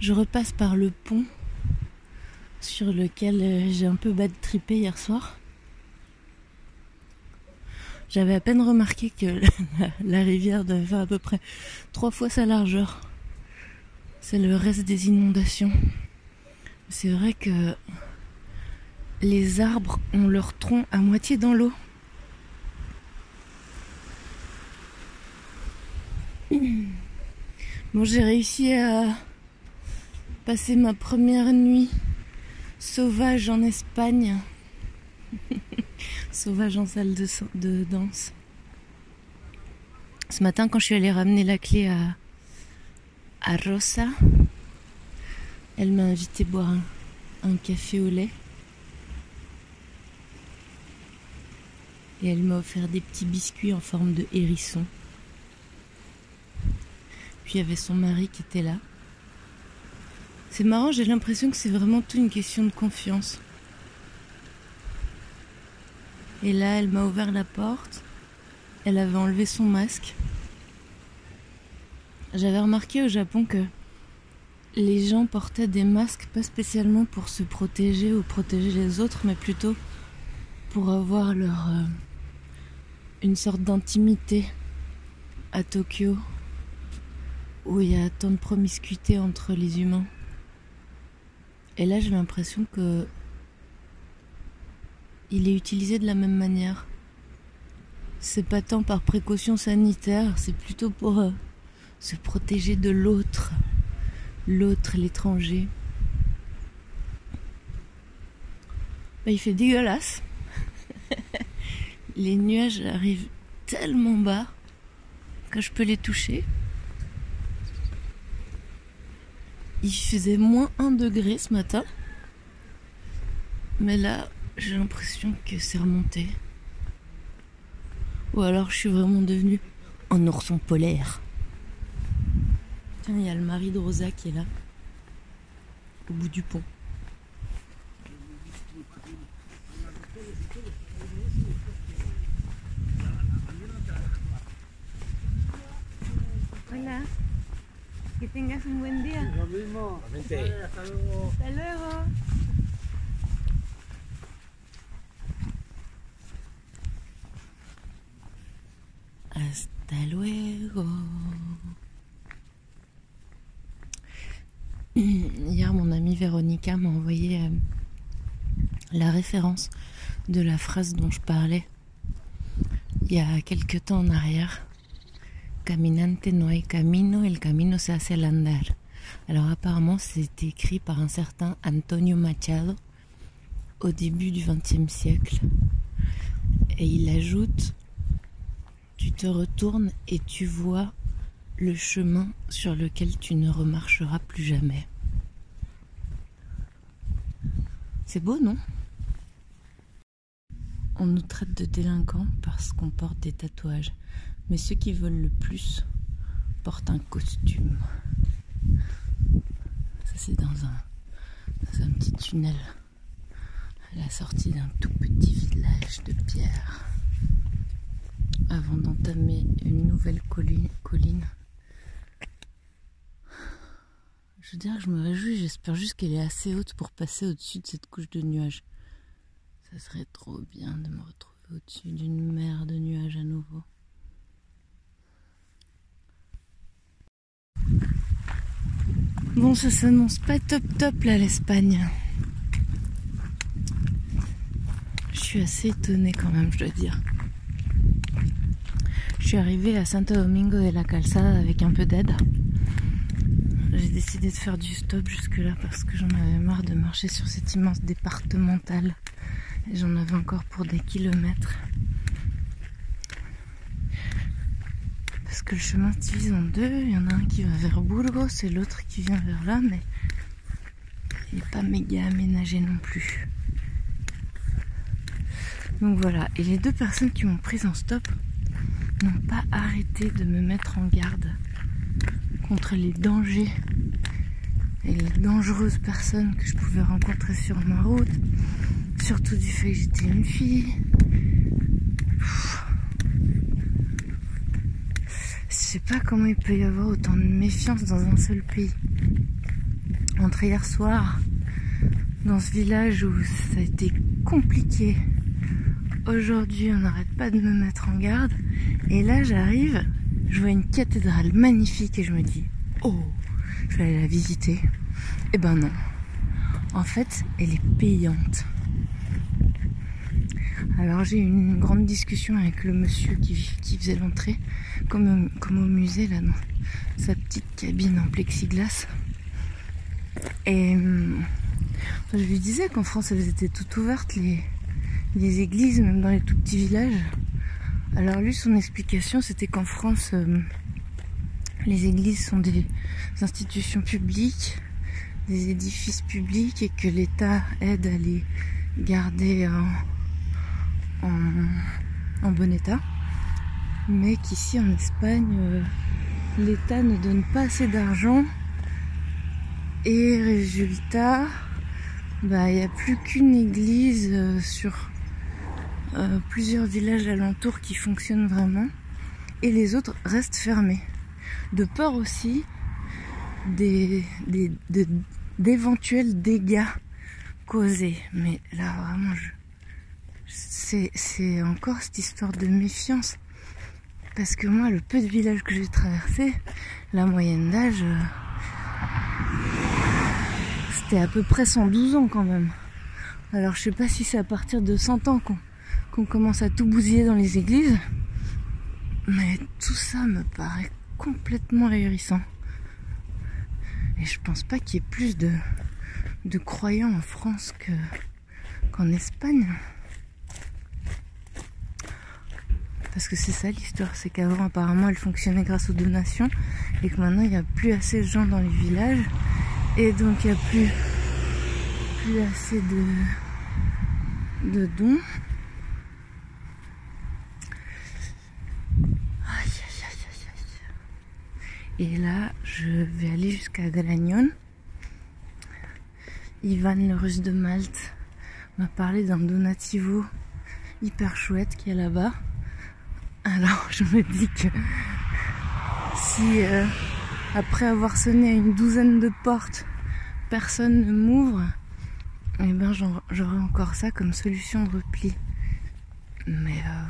je repasse par le pont sur lequel euh, j'ai un peu bad trippé hier soir. J'avais à peine remarqué que la rivière devait à peu près trois fois sa largeur. C'est le reste des inondations. C'est vrai que les arbres ont leur tronc à moitié dans l'eau. Bon, j'ai réussi à passer ma première nuit sauvage en Espagne. sauvage en salle de, de, danse. Ce matin, quand je suis allée ramener la clé à, à Rosa, elle m'a invité boire un, un café au lait. Et elle m'a offert des petits biscuits en forme de hérisson. Puis il y avait son mari qui était là. C'est marrant, j'ai l'impression que c'est vraiment tout une question de confiance. Et là, elle m'a ouvert la porte. Elle avait enlevé son masque. J'avais remarqué au Japon que les gens portaient des masques pas spécialement pour se protéger ou protéger les autres, mais plutôt pour avoir leur euh, une sorte d'intimité à Tokyo où il y a tant de promiscuité entre les humains. Et là, j'ai l'impression que il est utilisé de la même manière. C'est pas tant par précaution sanitaire, c'est plutôt pour euh, se protéger de l'autre, l'autre, l'étranger. Bah, il fait dégueulasse. les nuages arrivent tellement bas que je peux les toucher. Il faisait moins 1 degré ce matin. Mais là, j'ai l'impression que c'est remonté. Ou alors je suis vraiment devenue un ourson polaire. Tiens, il y a le mari de Rosa qui est là. Au bout du pont. Hola. Que tengas un buen día. Lo mismo. Igualmente. Hasta luego. Hasta luego. Hasta luego. Hier, mon amie Véronica m'a envoyé euh, la référence de la phrase dont je parlais il y a quelque temps en arrière. Caminante no hay camino, el camino se hace al andar. Alors apparemment, c'est écrit par un certain Antonio Machado au début du XXe siècle. Et il ajoute, tu te retournes et tu vois le chemin sur lequel tu ne remarcheras plus jamais. C'est beau, non? On nous traite de délinquants parce qu'on porte des tatouages. Mais ceux qui veulent le plus portent un costume. Ça, c'est dans un, petit tunnel à la sortie d'un tout petit village de pierre avant d'entamer une nouvelle colline. colline. Je veux dire que je me réjouis, j'espère juste qu'elle est assez haute pour passer au-dessus de cette couche de nuages. Ça serait trop bien de me retrouver au-dessus d'une mer de nuages à nouveau. Bon, ça s'annonce pas top top là l'Espagne. Je suis assez étonnée quand même, je dois dire. Je suis arrivée à Santo Domingo de la Calzada avec un peu d'aide. J'ai décidé de faire du stop jusque là parce que j'en avais marre de marcher sur cette immense départementale. Et j'en avais encore pour des kilomètres. Que le chemin se divise en deux. Il y en a un qui va vers Burgos et l'autre qui vient vers là, mais il n'est pas méga aménagé non plus. Donc voilà. Et les deux personnes qui m'ont prise en stop n'ont pas arrêté de me mettre en garde contre les dangers et les dangereuses personnes que je pouvais rencontrer sur ma route. Surtout du fait que j'étais une fille. Je sais pas comment il peut y avoir autant de méfiance dans un seul pays. entre hier soir dans ce village où ça a été compliqué. Aujourd'hui, on n'arrête pas de me mettre en garde. Et là, j'arrive, je vois une cathédrale magnifique et je me dis, oh, je vais aller la visiter. Eh ben non. En fait, elle est payante. Alors j'ai eu une grande discussion avec le monsieur qui faisait l'entrée, comme, au musée là, dans sa petite cabine en plexiglas. Et hum, je lui disais qu'en France elles étaient toutes ouvertes les, églises, même dans les tout petits villages. Alors lui son explication c'était qu'en France hum, les églises sont des institutions publiques, des édifices publics et que l'État aide à les garder en, bon état. Mais qu'ici en Espagne, euh, l'État ne donne pas assez d'argent. Et résultat, bah, il n'y a plus qu'une église euh, sur euh, plusieurs villages alentours qui fonctionnent vraiment. Et les autres restent fermés. De peur aussi des, d'éventuels dégâts causés. Mais là, vraiment, je, c'est encore cette histoire de méfiance. Parce que moi, le peu de villages que j'ai traversé, la moyenne d'âge, euh, c'était à peu près 112 ans quand même. Alors je sais pas si c'est à partir de 100 ans qu'on commence à tout bousiller dans les églises. Mais tout ça me paraît complètement ahurissant. Et je pense pas qu'il y ait plus de, de croyants en France qu'en Espagne. Parce que c'est ça l'histoire, c'est qu'avant apparemment elle fonctionnait grâce aux donations et que maintenant il n'y a plus assez de gens dans les villages et donc il n'y a plus, plus assez de, de dons. Et là, je vais aller jusqu'à Galagnon. Ivan, le russe de Malte, m'a parlé d'un donativo hyper chouette qui est là-bas. Alors je me dis que si euh, après avoir sonné à une douzaine de portes, personne ne m'ouvre, eh ben j'aurai encore ça comme solution de repli. Mais euh,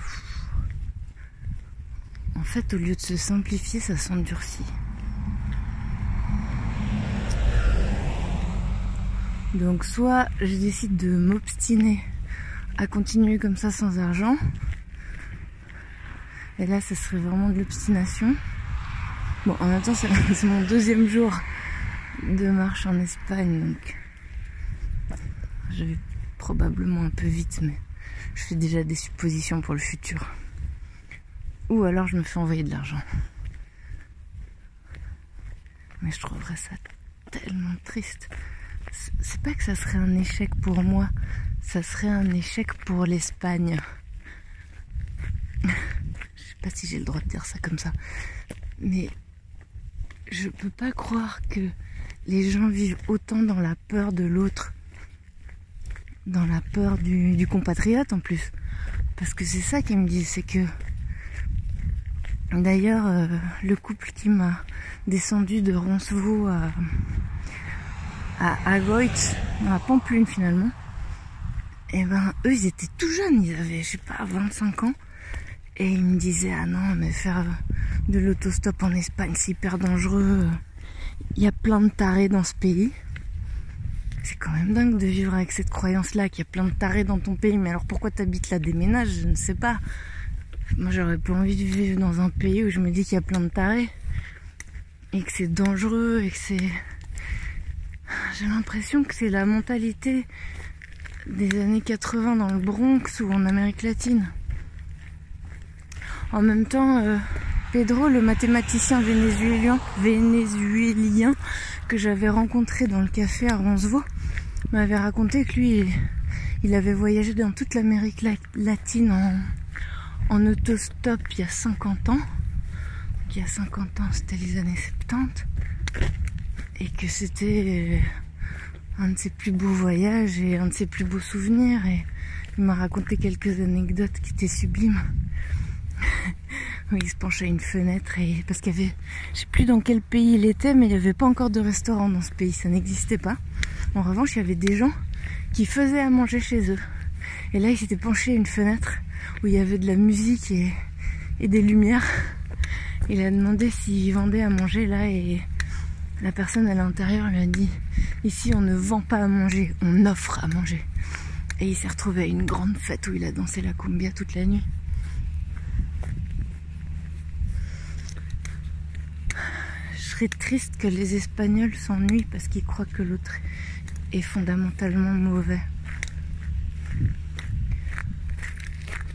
en fait, au lieu de se simplifier, ça s'endurcit. Donc soit je décide de m'obstiner à continuer comme ça sans argent, et là, ce serait vraiment de l'obstination. Bon, en même temps, c'est mon deuxième jour de marche en Espagne, donc je vais probablement un peu vite, mais je fais déjà des suppositions pour le futur. Ou alors je me fais envoyer de l'argent. Mais je trouverais ça tellement triste. C'est pas que ça serait un échec pour moi, ça serait un échec pour l'Espagne si j'ai le droit de dire ça comme ça. Mais je peux pas croire que les gens vivent autant dans la peur de l'autre. Dans la peur du, compatriote en plus. Parce que c'est ça qu'ils me disent, c'est que D'ailleurs, euh, le couple qui m'a descendu de Roncevaux à, à, à Goit, à finalement, et eh ben eux ils étaient tout jeunes, ils avaient je sais pas 25 ans, et il me disait, ah non, mais faire de l'autostop en Espagne, c'est hyper dangereux. Il y a plein de tarés dans ce pays. C'est quand même dingue de vivre avec cette croyance-là, qu'il y a plein de tarés dans ton pays. Mais alors pourquoi t'habites là? Déménage Je ne sais pas. Moi, j'aurais pas envie de vivre dans un pays où je me dis qu'il y a plein de tarés. Et que c'est dangereux, et que c'est... J'ai l'impression que c'est la mentalité des années 80 dans le Bronx ou en Amérique latine. En même temps, euh, Pedro, le mathématicien vénézuélien, que j'avais rencontré dans le café à Roncevaux, m'avait raconté que lui, il avait voyagé dans toute l'Amérique latine en, en, autostop il y a 50 ans. Il y a 50 ans, c'était les années 70. Et que c'était euh, un de ses plus beaux voyages et un de ses plus beaux souvenirs. Et il m'a raconté quelques anecdotes qui étaient sublimes. il se penchait à une fenêtre et parce qu'il y avait, je sais plus dans quel pays il était, mais il n'y avait pas encore de restaurant dans ce pays, ça n'existait pas. En revanche, il y avait des gens qui faisaient à manger chez eux. Et là, il s'était penché à une fenêtre où il y avait de la musique et, et des lumières. Il a demandé s'il vendait à manger là et la personne à l'intérieur lui a dit Ici, on ne vend pas à manger, on offre à manger. Et il s'est retrouvé à une grande fête où il a dansé la cumbia toute la nuit. Je triste que les Espagnols s'ennuient parce qu'ils croient que l'autre est fondamentalement mauvais.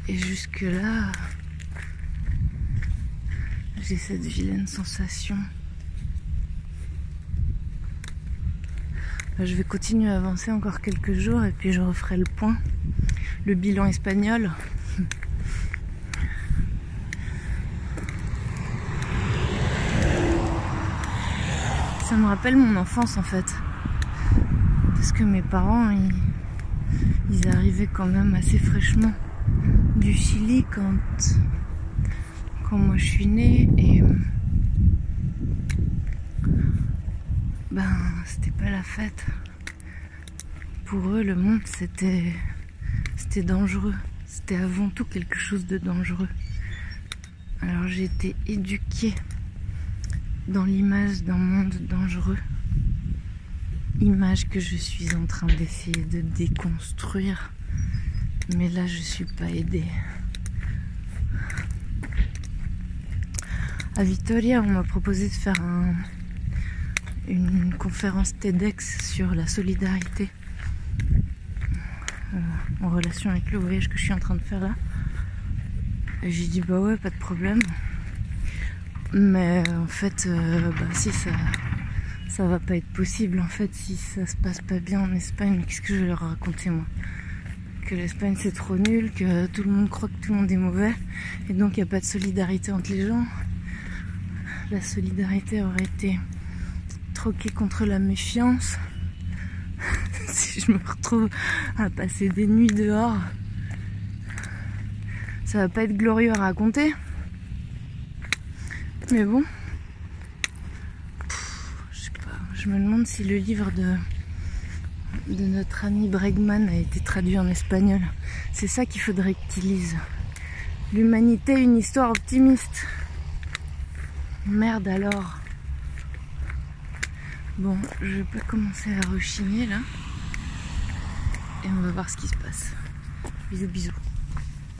Et jusque-là, j'ai cette vilaine sensation. Je vais continuer à avancer encore quelques jours et puis je referai le point. Le bilan espagnol. Ça me rappelle mon enfance en fait. Parce que mes parents, ils, ils arrivaient quand même assez fraîchement du Chili quand, quand moi je suis née et ben c'était pas la fête. Pour eux, le monde c'était c'était dangereux. C'était avant tout quelque chose de dangereux. Alors j'ai été éduquée dans l'image d'un monde dangereux. Image que je suis en train d'essayer de déconstruire. Mais là, je suis pas aidée. À Vitoria, on m'a proposé de faire un, une conférence TEDx sur la solidarité euh, en relation avec le voyage que je suis en train de faire là. Et j'ai dit bah ouais, pas de problème. Mais en fait, euh, bah si ça, ça va pas être possible. En fait, si ça se passe pas bien en Espagne, qu'est-ce que je vais leur raconter moi? Que l'Espagne c'est trop nul, que tout le monde croit que tout le monde est mauvais, et donc il n'y a pas de solidarité entre les gens. La solidarité aurait été troquée contre la méfiance. si je me retrouve à passer des nuits dehors, ça va pas être glorieux à raconter. Mais bon, je sais pas, je me demande si le livre de, de notre ami Bregman a été traduit en espagnol. C'est ça qu'il faudrait qu'il lise. L'humanité, une histoire optimiste. Merde alors. Bon, je peux commencer à rechigner là. Et on va voir ce qui se passe. Bisous bisous.